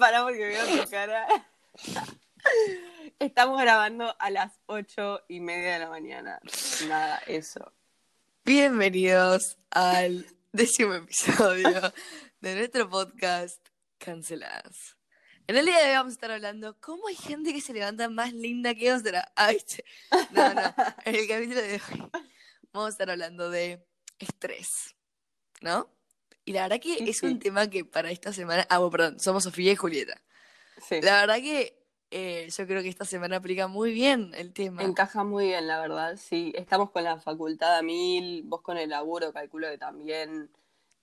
Pará porque veo tu cara. Estamos grabando a las ocho y media de la mañana. Nada, eso. Bienvenidos al décimo episodio de nuestro podcast Canceladas. En el día de hoy vamos a estar hablando cómo hay gente que se levanta más linda que otra. Ay, no, no. En el capítulo de hoy vamos a estar hablando de estrés, ¿no? Y la verdad que Sí, es sí. un tema que para esta semana. Ah, bueno, perdón, somos Sofía y Julieta. Sí. La verdad que eh, yo creo que esta semana aplica muy bien el tema. Encaja muy bien, la verdad. Sí, estamos con la facultad a mil, vos con el laburo, calculo que también.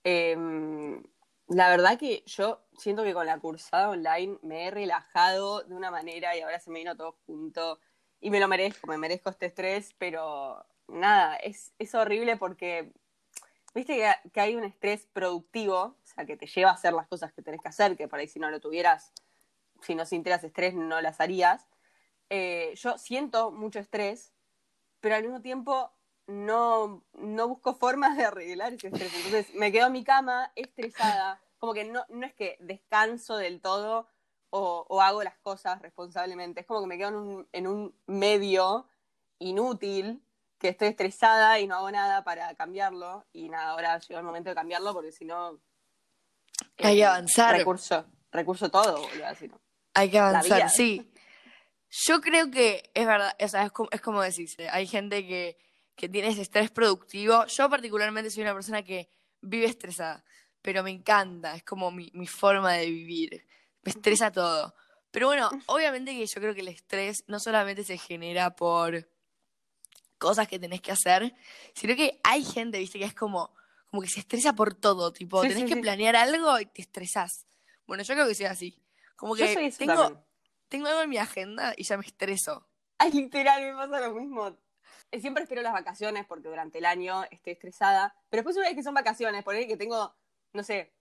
Em, la verdad que yo siento que con la cursada online me he relajado de una manera y ahora se me vino todo junto y me lo merezco, me merezco este estrés, pero nada, es, es horrible porque viste que, hay un estrés productivo, o sea, que te lleva a hacer las cosas que tenés que hacer, que por ahí si no lo tuvieras, si no sintieras estrés no las harías. Eh, yo siento mucho estrés, pero al mismo tiempo no, no busco formas de arreglar ese estrés. Entonces me quedo en mi cama estresada, como que no, no es que descanso del todo o, o hago las cosas responsablemente, es como que me quedo en un, en un medio inútil, que estoy estresada y no hago nada para cambiarlo. Y nada, ahora llegó el momento de cambiarlo porque si no... Hay que eh, avanzar. Recurso, recurso todo, boludo, no. Hay que avanzar, sí. Yo creo que es verdad, o sea, es como, es como decís, eh, hay gente que, que tiene ese estrés productivo. Yo particularmente soy una persona que vive estresada, pero me encanta, es como mi, mi forma de vivir. Me estresa todo. Pero bueno, obviamente que yo creo que el estrés no solamente se genera por cosas que tenés que hacer, sino que hay gente, viste, que es como, como que se estresa por todo, tipo, Sí, tenés sí, que sí. planear algo y te estresás. Bueno, yo creo que soy así. Como Yo que soy eso tengo, también. tengo algo en mi agenda y ya me estreso. Ay, literal, me pasa lo mismo. Eh, Siempre espero las vacaciones porque durante el año estoy estresada. Pero después, una vez que son vacaciones, por ahí que tengo, no sé,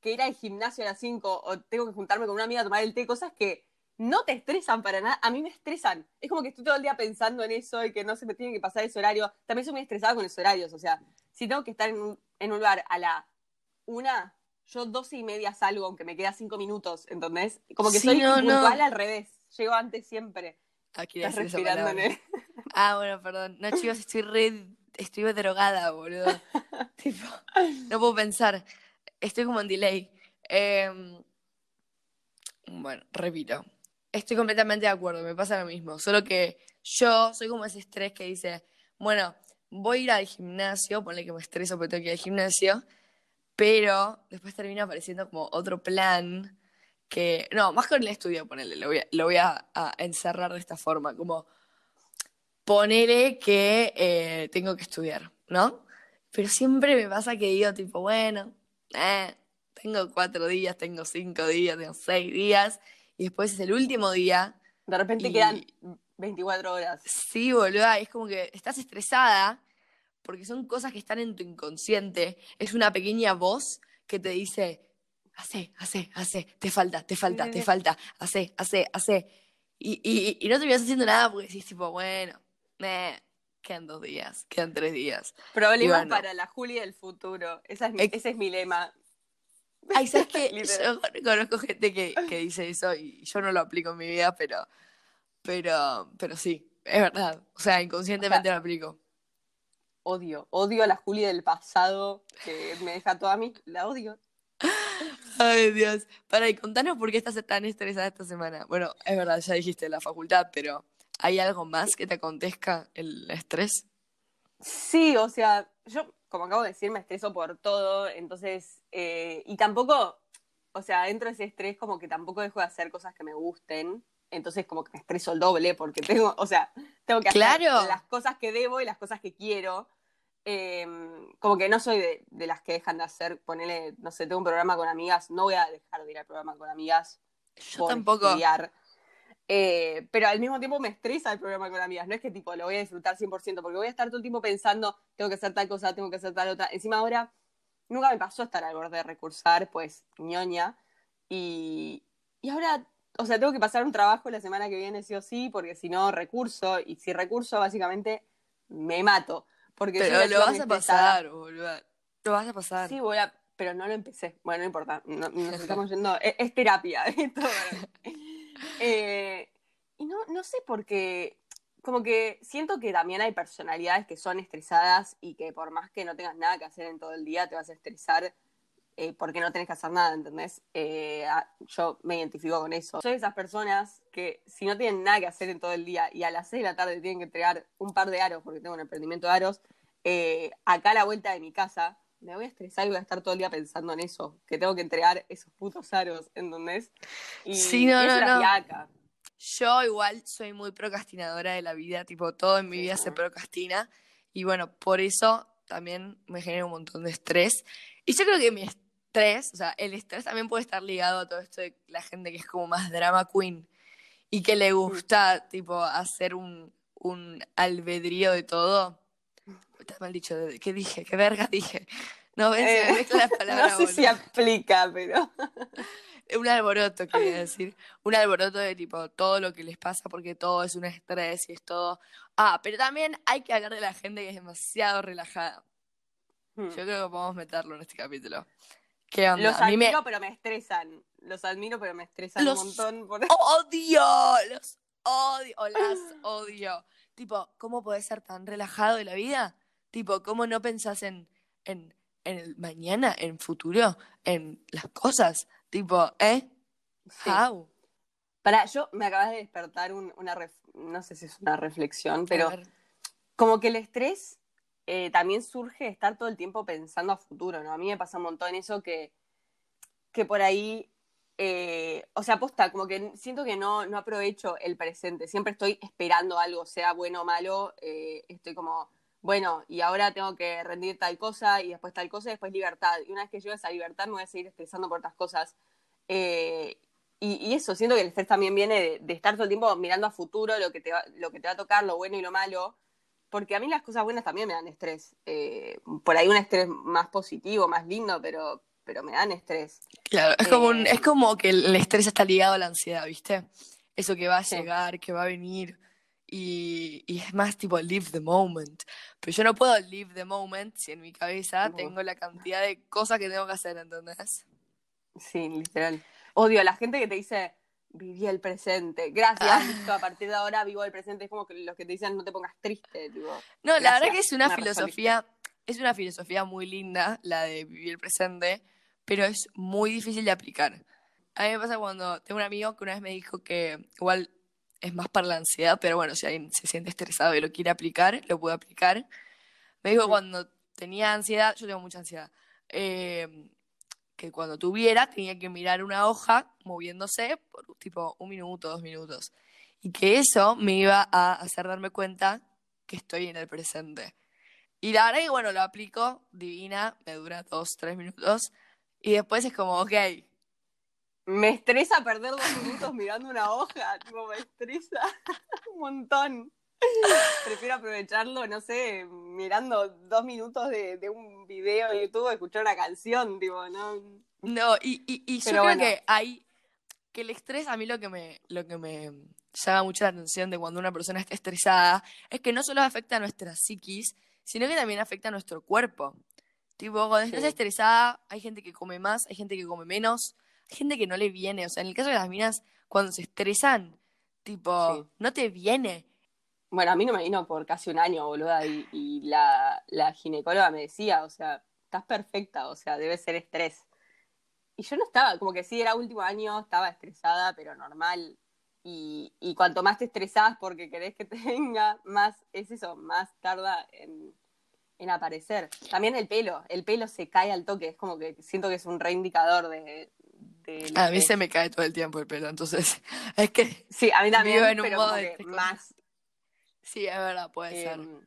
que ir al gimnasio a las 5 o tengo que juntarme con una amiga a tomar el té, cosas que no te estresan para nada. A mí me estresan. Es como que estoy todo el día pensando en eso y que no se me tiene que pasar ese horario. También soy muy estresada con los horarios. O sea, si tengo que estar en un, en un lugar a la una, yo doce y media salgo, aunque me queda cinco minutos, ¿entendés? Como que Sí, soy no, no. puntual al revés. Llego antes siempre. Aquí Estás decir esa respirando. Ah, bueno, perdón. No, chicos, estoy re. Estoy drogada, boludo. tipo, no puedo pensar. Estoy como en delay. Em, bueno, repito. Estoy completamente de acuerdo, me pasa lo mismo. Solo que yo soy como ese estrés que dice, bueno, voy a ir al gimnasio, ponle que me estreso porque tengo que ir al gimnasio, pero después termina apareciendo como otro plan que. No, más con el estudio, ponele, lo voy a, encerrar de esta forma, como ponele que eh, tengo que estudiar, ¿no? Pero siempre me pasa que digo, tipo, bueno, eh, tengo cuatro días, tengo cinco días, tengo seis días, y después es el último día. De repente Y- quedan 24 horas. Sí, boluda, es como que estás estresada porque son cosas que están en tu inconsciente. Es una pequeña voz que te dice, hace, hace, hace, te falta, te falta, sí, te sí. falta, hace, hace, hace. Y, y, y no terminas haciendo nada porque decís, tipo, bueno, eh, quedan dos días, quedan tres días. Problemas bueno. para la Juli del futuro. Esa es mi- ese es mi lema. Ay, ¿sabes? Literal. Yo conozco gente que, que dice eso y yo no lo aplico en mi vida, pero, pero, pero sí, es verdad. O sea, inconscientemente lo aplico. Odio, odio a la Juli del pasado que me deja toda a mí. La odio. Ay, Dios. Para, y contanos por qué estás tan estresada esta semana. Bueno, es verdad, ya dijiste la facultad, pero ¿hay algo más que te acontezca el estrés? Sí, o sea, yo, como acabo de decir, me estreso por todo, entonces, eh, y tampoco, o sea, dentro de ese estrés como que tampoco dejo de hacer cosas que me gusten, entonces como que me estreso el doble porque tengo, o sea, tengo que hacer las cosas que debo y las cosas que quiero. Eh, como que no soy de, de las que dejan de hacer, ponele, no sé, tengo un programa con amigas, no voy a dejar de ir al programa con amigas Yo por tampoco. estudiar. Eh, pero al mismo tiempo me estresa el programa con amigas. No es que tipo lo voy a disfrutar 100%, porque voy a estar todo el tiempo pensando, tengo que hacer tal cosa, tengo que hacer tal otra. Encima ahora, nunca me pasó estar al borde de recursar, pues ñoña. Y, y ahora, o sea, tengo que pasar un trabajo la semana que viene sí o sí, porque si no, recurso. Y si recurso, básicamente, me mato. Porque Pero lo vas a pasar, boludo. Lo vas a pasar. Sí, voy a- pero no lo empecé. Bueno, no importa, no, nos estamos yendo, es, terapia. Esto, eh, y no, no sé por qué, como que siento que también hay personalidades que son estresadas y que por más que no tengas nada que hacer en todo el día, te vas a estresar eh, porque no tenés que hacer nada, ¿entendés? Eh, yo me identifico con eso. Soy de esas personas que si no tienen nada que hacer en todo el día y a las 6 de la tarde tienen que entregar un par de aros, porque tengo un emprendimiento de aros, acá a la vuelta de mi casa, me voy a estresar y voy a estar todo el día pensando en eso, que tengo que entregar esos putos aros, ¿entendés? Y, sí, no, no, no. Yo igual soy muy procrastinadora de la vida, tipo, todo en mi vida se procrastina. Y bueno, por eso también me genera un montón de estrés. Y yo creo que mi estrés, o sea, el estrés también puede estar ligado a todo esto de la gente que es como más drama queen y que le gusta, tipo, hacer un, un albedrío de todo. Está mal dicho, ¿qué dije? ¿Qué verga dije? No, ves, eh, No sé si aplica, pero. un alboroto, quería decir. Un alboroto de tipo todo lo que les pasa porque todo es un estrés y es todo. Ah, pero también hay que hablar de la gente que es demasiado relajada. Hmm. Yo creo que podemos meterlo en este capítulo. ¿Qué onda? Los admiro, pero me estresan. Los admiro, pero me estresan un montón. Por... ¡Odio! Los odio. O las odio. Tipo, ¿cómo podés ser tan relajado de la vida? Tipo, ¿cómo no pensás en, en, en el mañana, en futuro, en las cosas? Tipo, ¿eh? How? Para, yo me acabas de despertar una, no sé si es una reflexión, pero como que el estrés eh, también surge estar todo el tiempo pensando a futuro, ¿no? A mí me pasa un montón eso que, que por ahí, eh, o sea, aposta, como que siento que no, no aprovecho el presente, siempre estoy esperando algo, sea bueno o malo, eh, estoy como, bueno, y ahora tengo que rendir tal cosa y después tal cosa y después libertad. Y una vez que llegue a esa libertad me voy a seguir estresando por otras cosas. y, eso, siento que el estrés también viene de, estar todo el tiempo mirando a futuro lo que, te lo que te va a tocar, lo bueno y lo malo porque a mí las cosas buenas también me dan estrés. Eh, por ahí un estrés más positivo, más lindo, pero, pero me dan estrés. Claro, es, como eh, es como que el estrés está ligado a la ansiedad, ¿viste? Eso que va a llegar, que va a venir. Y, y, es más tipo live the moment. Pero yo no puedo live the moment si en mi cabeza tengo la cantidad de cosas que tengo que hacer, ¿entendés? Sí, literal. Odio a la gente que te dice, viví el presente. Gracias, ah. a partir de ahora vivo el presente. Es como que los que te dicen no te pongas triste. no, la verdad que es una filosofía, es una filosofía muy linda, la de vivir el presente, pero es muy difícil de aplicar. A mí me pasa cuando tengo un amigo que una vez me dijo que igual es más para la ansiedad, pero bueno, si alguien se siente estresado y lo quiere aplicar, lo puede aplicar. Me dijo cuando tenía ansiedad, yo tengo mucha ansiedad, eh, que cuando tuviera tenía que mirar una hoja moviéndose por tipo un minuto, dos minutos. Y que eso me iba a hacer darme cuenta que estoy en el presente. Y la verdad que, bueno, lo aplico, divina, me dura dos, tres minutos. Y después es como, ok. Me estresa perder dos minutos mirando una hoja, tipo, me estresa un montón. Prefiero aprovecharlo, no sé, mirando dos minutos de, un video de YouTube, escuchar una canción, tipo, ¿no? No, y, y, yo creo que hay, que el estrés a mí lo que me, lo que me llama mucho la atención de cuando una persona está estresada es que no solo afecta a nuestra psiquis, sino que también afecta a nuestro cuerpo. Tipo, cuando estás estresada, hay gente que come más, hay gente que come menos, gente que no le viene. O sea, en el caso de las minas, cuando se estresan, tipo, no te viene. Bueno, a mí no me vino por casi un año, boluda, y, la, la, ginecóloga me decía, o sea, estás perfecta, o sea, debe ser estrés. Y yo no estaba, como que sí, era último año, estaba estresada, pero normal. Y, y cuanto más te estresás porque querés que te venga, más es eso, más tarda en, en aparecer. También el pelo, el pelo se cae al toque, es como que siento que es un reindicador de, a mí se me cae todo el tiempo el pelo, entonces es que sí, a mí también, en un pero modo más Sí, es verdad, puede ser. Em,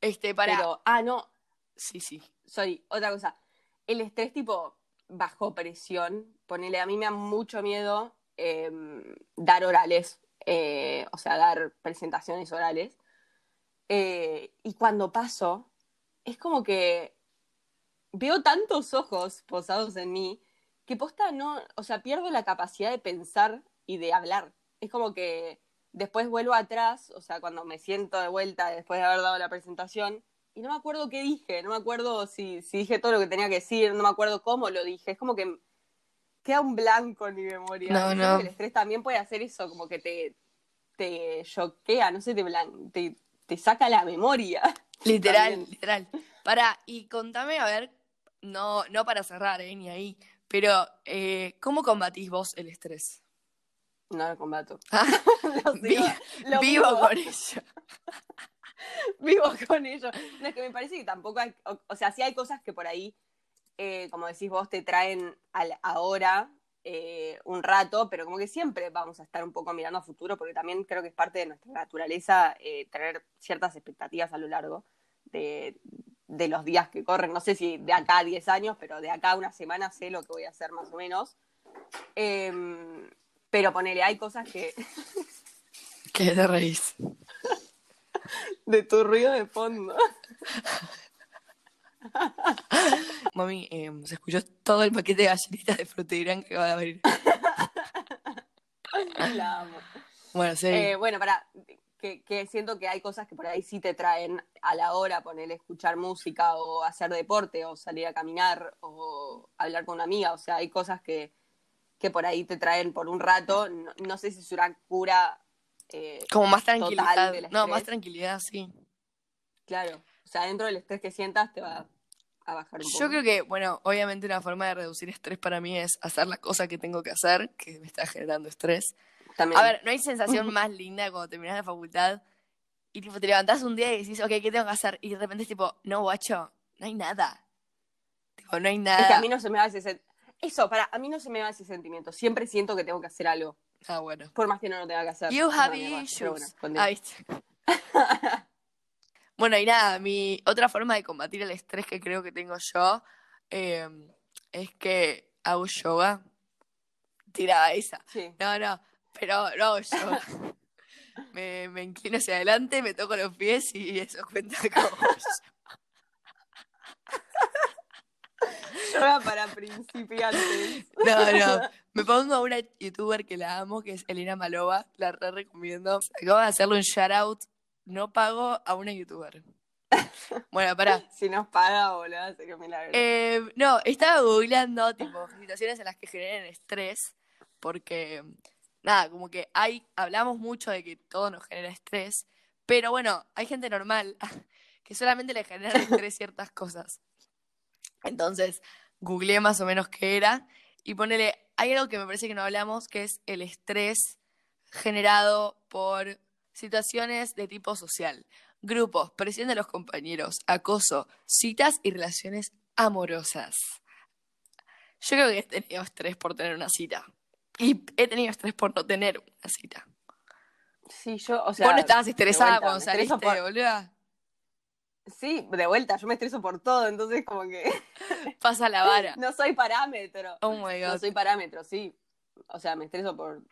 este, para. ah, no. Sí, sí. Sorry, otra cosa. El estrés, tipo, bajo presión, ponele, a mí me da mucho miedo em, dar orales, eh, o sea, dar presentaciones orales. Eh, y cuando paso, es como que veo tantos ojos posados en mí que posta no, o sea, pierdo la capacidad de pensar y de hablar. Es como que después vuelvo atrás, o sea, cuando me siento de vuelta después de haber dado la presentación, y no me acuerdo qué dije, no me acuerdo si, si dije todo lo que tenía que decir, no me acuerdo cómo lo dije, es como que queda un blanco en mi memoria. No, no. El estrés también puede hacer eso, como que te, te choquea, no sé, te, blan- te, te saca la memoria. Literal, También. literal. Para, y contame, a ver, no, no para cerrar, eh, ni ahí, pero eh, ¿cómo combatís vos el estrés? No lo combato. Ah, Lo vi- sigo, lo vivo vivo. con ello. vivo con ello. No, es que me parece que tampoco hay, o, o sea, sí hay cosas que por ahí, eh, como decís vos, te traen al ahora eh, un rato, pero como que siempre vamos a estar un poco mirando a futuro, porque también creo que es parte de nuestra naturaleza eh, tener ciertas expectativas a lo largo de, de los días que corren. No sé si de acá a 10 años, pero de acá a una semana sé lo que voy a hacer más o menos. Em, pero ponele, hay cosas que ¿Qué te reís? de tu ruido de fondo. Mami, eh, se escuchó todo el paquete de galletitas de frutirán que va a abrir. La amo. Bueno, sí. Eh, bueno, para que, que siento que hay cosas que por ahí sí te traen a la hora, ponerle escuchar música o hacer deporte o salir a caminar o hablar con una amiga. O sea, hay cosas que, que por ahí te traen por un rato. No, no sé si es una cura. eh, Como más tranquilidad. No, más tranquilidad, sí. claro. O sea, dentro del estrés que sientas te va a bajar un poco. Yo creo que, bueno, obviamente una forma de reducir estrés para mí es hacer la cosa que tengo que hacer, que me está generando estrés. También. A ver, no hay sensación más linda cuando terminas la facultad y tipo te levantás un día y decís, ok, ¿qué tengo que hacer? Y de repente es tipo, no, guacho, no hay nada. Tipo, no hay nada. es que a mí no se me va ese sen- Eso, para a mí no se me va ese sentimiento. Siempre siento que tengo que hacer algo. Ah, bueno. Por más que no lo tenga que hacer. You have issues. bueno, Ah. ¿viste? bueno, y nada, mi otra forma de combatir el estrés que creo que tengo yo eh, es que hago yoga. Tirada esa. Sí. No, no, pero no yoga. me, me inclino hacia adelante, me toco los pies y eso cuenta como Yoga para principiantes. No, no. Me pongo a una youtuber que la amo, que es Elena Malova. La re recomiendo. Acabo de hacerle un shout out. No pago a una youtuber. Bueno, pará. Si nos paga, boludo, sería un milagro. Eh, no, estaba googleando, tipo, situaciones en las que generen estrés. Porque, nada, como que hay. Hablamos mucho de que todo nos genera estrés. Pero bueno, hay gente normal que solamente le genera estrés ciertas cosas. Entonces, googleé más o menos qué era y ponele, hay algo que me parece que no hablamos, que es el estrés generado por situaciones de tipo social, grupos, presión de los compañeros, acoso, citas y relaciones amorosas. Yo creo que he tenido estrés por tener una cita. Y he tenido estrés por no tener una cita. sí, yo, o sea. Vos no estabas estresada vuelta, cuando saliste, por- boluda. Sí, de vuelta, yo me estreso por todo, entonces como que Pasa la vara. no soy parámetro. Oh my No god. soy parámetro, sí. O sea, me estreso por.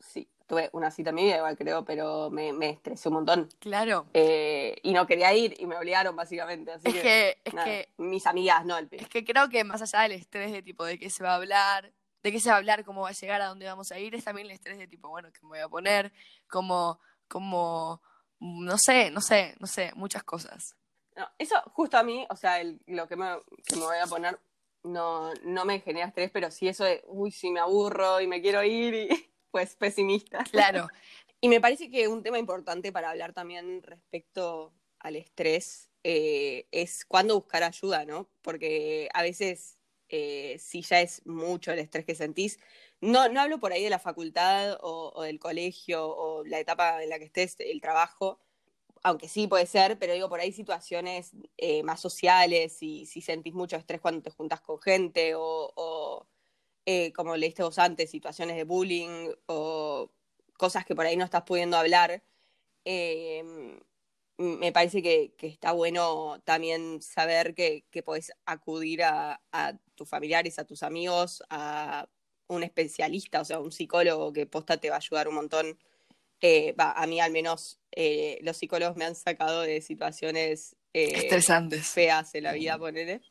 Sí, tuve una cita en mi vida, igual creo, pero me, me estresé un montón. Claro. Eh, y no quería ir y me obligaron, básicamente. Así Es que, es nada, que mis amigas, no, el Es que creo que más allá del estrés de tipo de qué se va a hablar, de qué se va a hablar, cómo va a llegar, a dónde vamos a ir, es también el estrés de tipo, bueno, qué me voy a poner, cómo, cómo, no sé, no sé, no sé, muchas cosas. No, eso justo a mí, o sea, el- lo que me, que me voy a poner no, no me genera estrés, pero sí eso de, uy, sí me aburro y me quiero ir, y pues pesimista. Claro, Y me parece que un tema importante para hablar también respecto al estrés eh, es cuándo buscar ayuda, ¿no? Porque a veces, eh, si ya es mucho el estrés que sentís, no, no hablo por ahí de la facultad o, o del colegio o la etapa en la que estés, el trabajo, aunque sí puede ser, pero digo, por ahí situaciones eh, más sociales, y si sentís mucho estrés cuando te juntas con gente o, o, eh, como leíste vos antes, situaciones de bullying o cosas que por ahí no estás pudiendo hablar, eh, me parece que, que está bueno también saber que, que podés acudir a, a tus familiares, a tus amigos, a un especialista, o sea, un psicólogo que posta te va a ayudar un montón. Eh, a mí al menos eh, los psicólogos me han sacado de situaciones eh, estresantes. feas en la vida, ponele,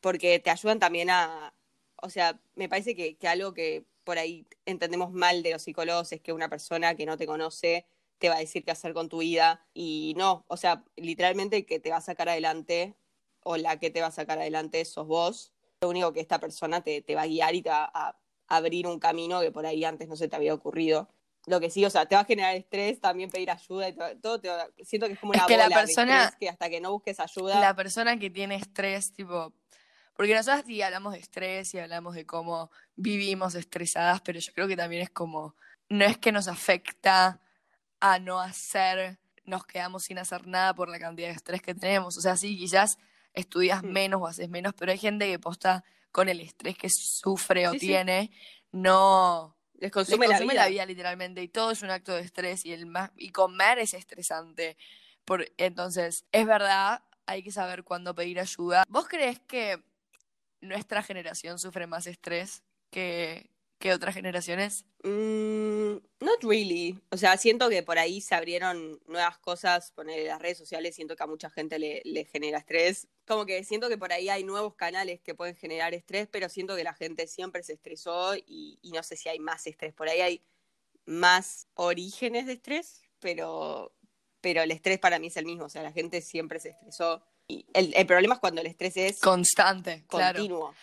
porque te ayudan también a, o sea, me parece que, que algo que por ahí entendemos mal de los psicólogos es que una persona que no te conoce te va a decir qué hacer con tu vida. Y no, o sea, literalmente el que te va a sacar adelante o la que te va a sacar adelante sos vos. Lo único que esta persona te, te va a guiar y te va a abrir un camino que por ahí antes no se te había ocurrido. Lo que sí, o sea, te va a generar estrés, también pedir ayuda y todo, todo te va- siento que es como Es una que la bola de persona- estrés que hasta que no busques ayuda. La persona que tiene estrés, tipo. Porque nosotros sí hablamos de estrés y hablamos de cómo vivimos estresadas, pero yo creo que también es como. No es que nos afecta a no hacer, nos quedamos sin hacer nada por la cantidad de estrés que tenemos. O sea, sí, quizás estudias Mm. menos o haces menos, pero hay gente que posta con el estrés que sufre o Sí, sí. tiene, no. les Les consume, consume la vida. literalmente y todo es un acto de estrés y el más y comer es estresante. Por, entonces, es verdad, hay que saber cuándo pedir ayuda. ¿Vos crees que nuestra generación sufre más estrés que, que otras generaciones? Mm, not really. O sea, siento que por ahí se abrieron nuevas cosas, poner las redes sociales, siento que a mucha gente le, le genera estrés. Como que siento que por ahí hay nuevos canales que pueden generar estrés, pero siento que la gente siempre se estresó y, y no sé si hay más estrés. Por ahí hay más orígenes de estrés, pero, pero el estrés para mí es el mismo. O sea, la gente siempre se estresó. Y el, el problema es cuando el estrés es Constante, claro.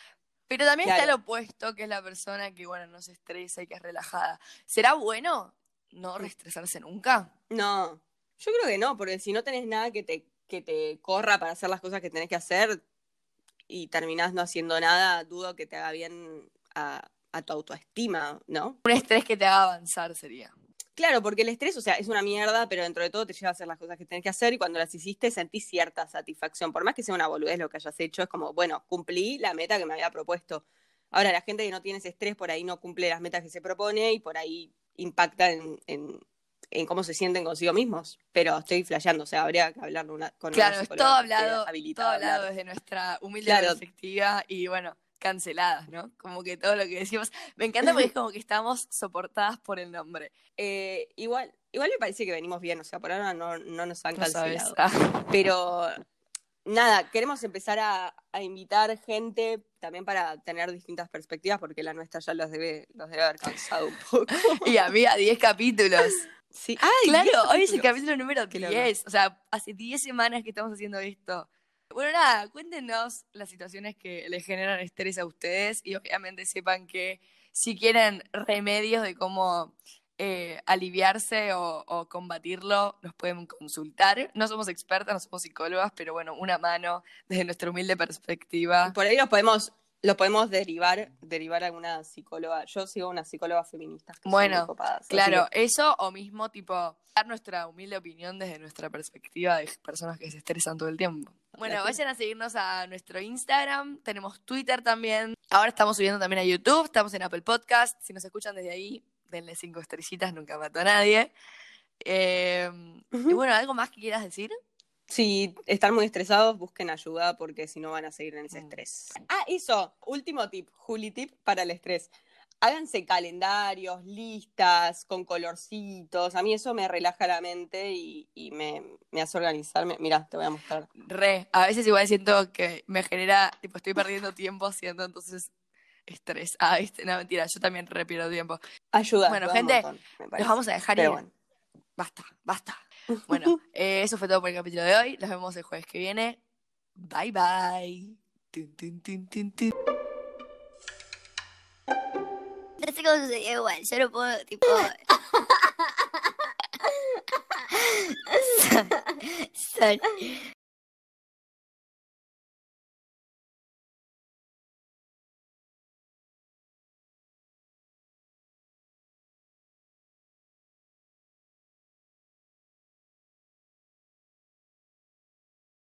Pero también está el opuesto, que es la persona que, bueno, no se estresa y que es relajada. ¿Será bueno no reestresarse nunca? No, yo creo que no, porque si no tenés nada que te, que te corra para hacer las cosas que tenés que hacer y terminás no haciendo nada, dudo que te haga bien a, a tu autoestima, ¿no? Un estrés que te haga avanzar sería. Claro, porque el estrés, o sea, es una mierda, pero dentro de todo te lleva a hacer las cosas que tenés que hacer y cuando las hiciste sentís cierta satisfacción. Por más que sea una boludez lo que hayas hecho, es como, bueno, cumplí la meta que me había propuesto. Ahora, la gente que no tiene ese estrés por ahí no cumple las metas que se propone y por ahí impacta en, en, en cómo se sienten consigo mismos. Pero estoy flasheando, o sea, habría que hablarlo una, con Claro, una es todo hablado, todo hablado hablar. desde nuestra humilde Claro. perspectiva y bueno, canceladas, ¿no? Como que todo lo que decimos. Me encanta porque es como que estamos soportadas por el nombre. Eh, igual, igual me parece que venimos bien, o sea, por ahora no, no nos han No cancelado. Ah, Pero nada, queremos empezar a, a invitar gente también para tener distintas perspectivas, porque la nuestra ya los debe, los debe haber cansado un poco. y había 10 capítulos. Sí. ¡Ay, claro, 10 hoy es el capítulo número Qué loco. 10. O sea, hace 10 semanas que estamos haciendo esto. Bueno, nada, cuéntenos las situaciones que les generan estrés a ustedes y obviamente sepan que si quieren remedios de cómo eh, aliviarse o, o combatirlo, nos pueden consultar. No somos expertas, no somos psicólogas, pero bueno, una mano desde nuestra humilde perspectiva. Por ahí los podemos, los podemos derivar, derivar a alguna psicóloga. Yo sigo una psicóloga feminista. que son Bueno, muy copadas, así Claro, que- eso o mismo tipo dar nuestra humilde opinión desde nuestra perspectiva de personas que se estresan todo el tiempo. Bueno, Gracias. vayan a seguirnos a nuestro Instagram, tenemos Twitter también. Ahora estamos subiendo también a YouTube, estamos en Apple Podcast. Si nos escuchan desde ahí, denle cinco estrellitas, nunca mató a nadie. Eh, y bueno, ¿algo más que quieras decir? Si están muy estresados, busquen ayuda porque si no van a seguir en ese Mm. estrés. Ah, eso, último tip, Juli tip para el estrés. Háganse calendarios, listas, con colorcitos. A mí eso me relaja la mente y, y me, me hace organizarme. Mira, te voy a mostrar. Re, a veces igual siento que me genera, tipo, estoy perdiendo tiempo haciendo entonces estrés. Ah, ¿viste? no, mentira, yo también re pierdo tiempo. Ayuda. Bueno, gente, montón, Los vamos a dejar Pero ir. bueno. Basta, basta. Bueno, eh, eso fue todo por el capítulo de hoy. Los vemos el jueves que viene. Bye bye. Tun, tun, tun, tun, tun. No sé cómo sucedió igual, yo no puedo, tipo. Son- son